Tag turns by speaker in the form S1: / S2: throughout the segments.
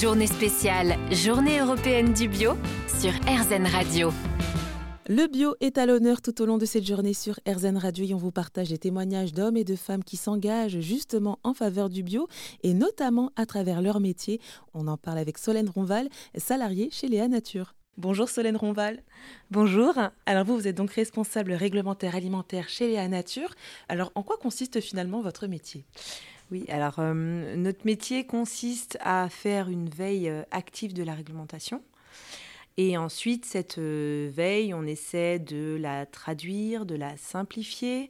S1: Journée spéciale, Journée européenne du bio sur RZN Radio.
S2: Le bio est à l'honneur tout au long de cette journée sur RZN Radio et on vous partage des témoignages d'hommes et de femmes qui s'engagent justement en faveur du bio et notamment à travers leur métier. On en parle avec Solène Ronval, salariée chez Léa Nature. Bonjour Solène Ronval.
S3: Bonjour.
S2: Alors vous, vous êtes donc responsable réglementaire alimentaire chez Léa Nature. Alors en quoi consiste finalement votre métier?
S3: Oui, alors euh, notre métier consiste à faire une veille euh, active de la réglementation. Et ensuite, cette euh, veille, on essaie de la traduire, de la simplifier.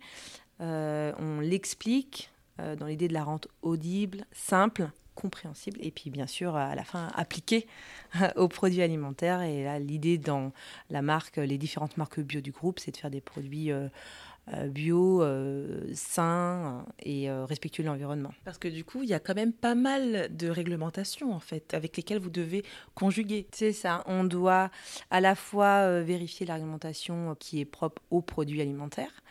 S3: on l'explique dans l'idée de la rente audible, simple, compréhensible et puis bien sûr à la fin appliquée aux produits alimentaires. Et là, l'idée dans la marque, les différentes marques bio du groupe, c'est de faire des produits bio, euh, sain et euh, respectueux de l'environnement.
S2: Parce que du coup, il y a quand même pas mal de réglementations en fait, avec lesquelles vous devez conjuguer.
S3: C'est ça, on doit à la fois vérifier la réglementation qui est propre aux produits alimentaires,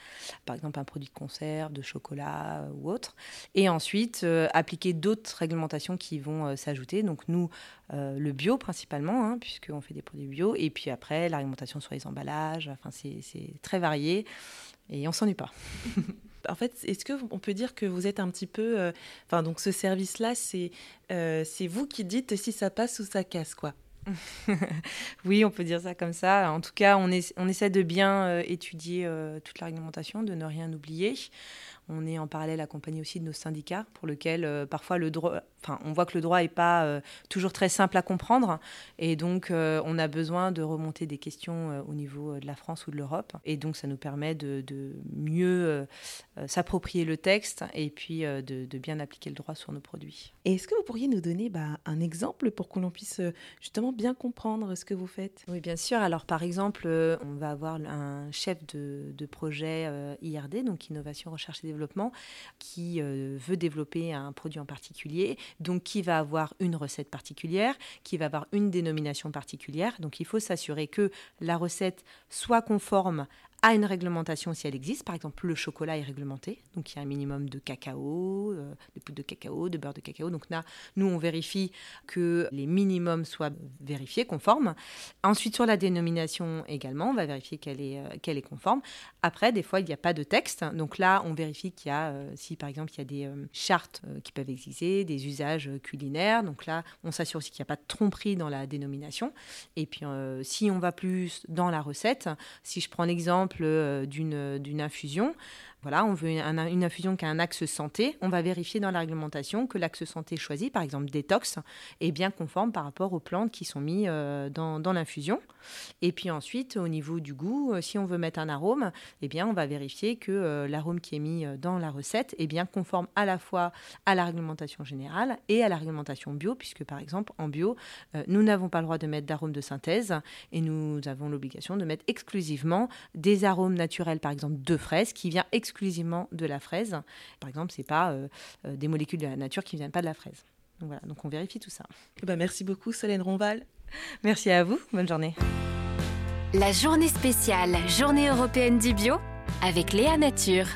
S3: par exemple un produit de conserve, de chocolat ou autre, et ensuite appliquer d'autres réglementations qui vont s'ajouter. Donc nous, le bio principalement, hein, puisqu'on fait des produits bio, et puis après la réglementation sur les emballages, enfin c'est très varié et on s'ennuie pas.
S2: en fait, est-ce qu'on peut dire que vous êtes un petit peu, euh, enfin donc ce service-là, c'est euh, c'est vous qui dites si ça passe ou ça casse, quoi?
S3: oui, on peut dire ça comme ça. En tout cas, on, essaie de bien euh, étudier toute la réglementation, de ne rien oublier. On est en parallèle accompagné aussi de nos syndicats, pour lequel euh, parfois le droit, enfin, on voit que le droit n'est pas euh, toujours très simple à comprendre, et donc euh, on a besoin de remonter des questions au niveau de la France ou de l'Europe, et donc ça nous permet de, mieux s'approprier le texte et puis de, bien appliquer le droit sur nos produits.
S2: Et est-ce que vous pourriez nous donner bah, un exemple pour que l'on puisse justement bien comprendre ce que vous faites?
S3: Oui, bien sûr. Alors par exemple, on va avoir un chef de, de projet IRD, donc Innovation, Recherche et Développement, qui euh, veut développer un produit en particulier, donc qui va avoir une recette particulière, qui va avoir une dénomination particulière. Donc il faut s'assurer que la recette soit conforme à une réglementation si elle existe. Par exemple, le chocolat est réglementé, donc il y a un minimum de cacao, euh, de poudre de cacao, de beurre de cacao. Donc là, nous, on vérifie que les minimums soient vérifiés, conformes. Ensuite, sur la dénomination également, on va vérifier qu'elle est, euh, est conforme. Après, des fois, il n'y a pas de texte. Donc là, on vérifie qu'il y a, euh, si par exemple, il y a des chartes qui peuvent exister, des usages culinaires. Donc là, on s'assure aussi qu'il n'y a pas de tromperie dans la dénomination. Et puis, si on va plus dans la recette, si je prends l'exemple euh, d'une infusion, voilà, on veut une, infusion qui a un axe santé, on va vérifier dans la réglementation que l'axe santé choisi, par exemple détox, est bien conforme par rapport aux plantes qui sont mises euh, dans, l'infusion. Et puis ensuite, au niveau du goût, euh, si on veut mettre un arôme, eh bien, on va vérifier que euh, l'arôme qui est mis dans la recette est bien conforme à la fois à la réglementation générale et à la réglementation bio, puisque par exemple, en bio, nous n'avons pas le droit de mettre d'arômes de synthèse et nous avons l'obligation de mettre exclusivement des arômes naturels, par exemple de fraises, qui vient exclusivement exclusivement de la fraise. Par exemple, c'est pas euh, euh, des molécules de la nature qui viennent pas de la fraise. Donc voilà, donc on vérifie tout ça.
S2: Eh ben merci beaucoup Solène Ronval.
S3: Merci à vous, bonne journée.
S1: La journée spéciale, journée européenne du bio avec Léa Nature.